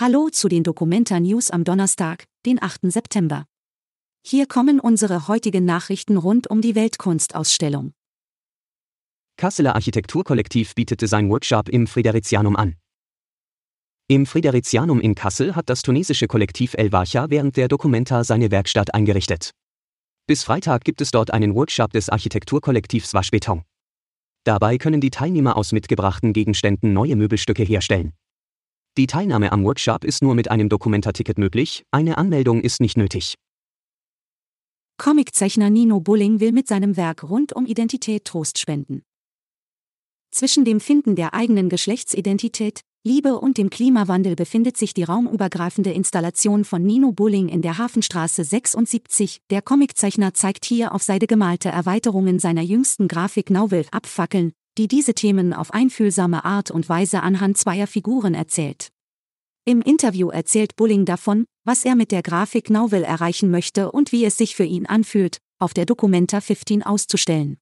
Hallo zu den Dokumenta News am Donnerstag, den 8. September. Hier kommen unsere heutigen Nachrichten rund um die Weltkunstausstellung. Kasseler Architekturkollektiv bietet sein Workshop im Fridericianum an. Im Fridericianum in Kassel hat das tunesische Kollektiv El Wacha während der Documenta seine Werkstatt eingerichtet. Bis Freitag gibt es dort einen Workshop des Architekturkollektivs Waschbeton. Dabei können die Teilnehmer aus mitgebrachten Gegenständen neue Möbelstücke herstellen. Die Teilnahme am Workshop ist nur mit einem Dokumentarticket möglich, eine Anmeldung ist nicht nötig. Comiczeichner Nino Bulling will mit seinem Werk rund um Identität Trost spenden. Zwischen dem Finden der eigenen Geschlechtsidentität, Liebe und dem Klimawandel befindet sich die raumübergreifende Installation von Nino Bulling in der Hafenstraße 76. Der Comiczeichner zeigt hier auf Seide gemalte Erweiterungen seiner jüngsten Grafik-Novel Abfackeln, die diese Themen auf einfühlsame Art und Weise anhand zweier Figuren erzählt. Im Interview erzählt Bulling davon, was er mit der Grafik Novel erreichen möchte und wie es sich für ihn anfühlt, auf der Documenta 15 auszustellen.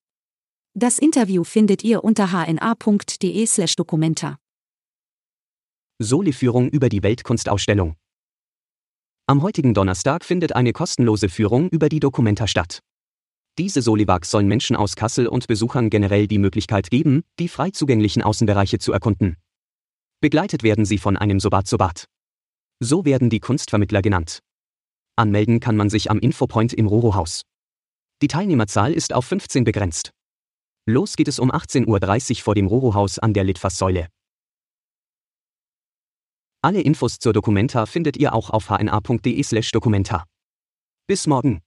Das Interview findet ihr unter hna.de/documenta. Soli-Führung über die Weltkunstausstellung. Am heutigen Donnerstag findet eine kostenlose Führung über die Documenta statt. Diese Solivacs sollen Menschen aus Kassel und Besuchern generell die Möglichkeit geben, die frei zugänglichen Außenbereiche zu erkunden. Begleitet werden sie von einem Sobat Sobat. So werden die Kunstvermittler genannt. Anmelden kann man sich am Infopoint im Roro-Haus. Die Teilnehmerzahl ist auf 15 begrenzt. Los geht es um 18.30 Uhr vor dem Roro-Haus an der Litfaßsäule. Alle Infos zur Dokumenta findet ihr auch auf hna.de/dokumenta. Bis morgen.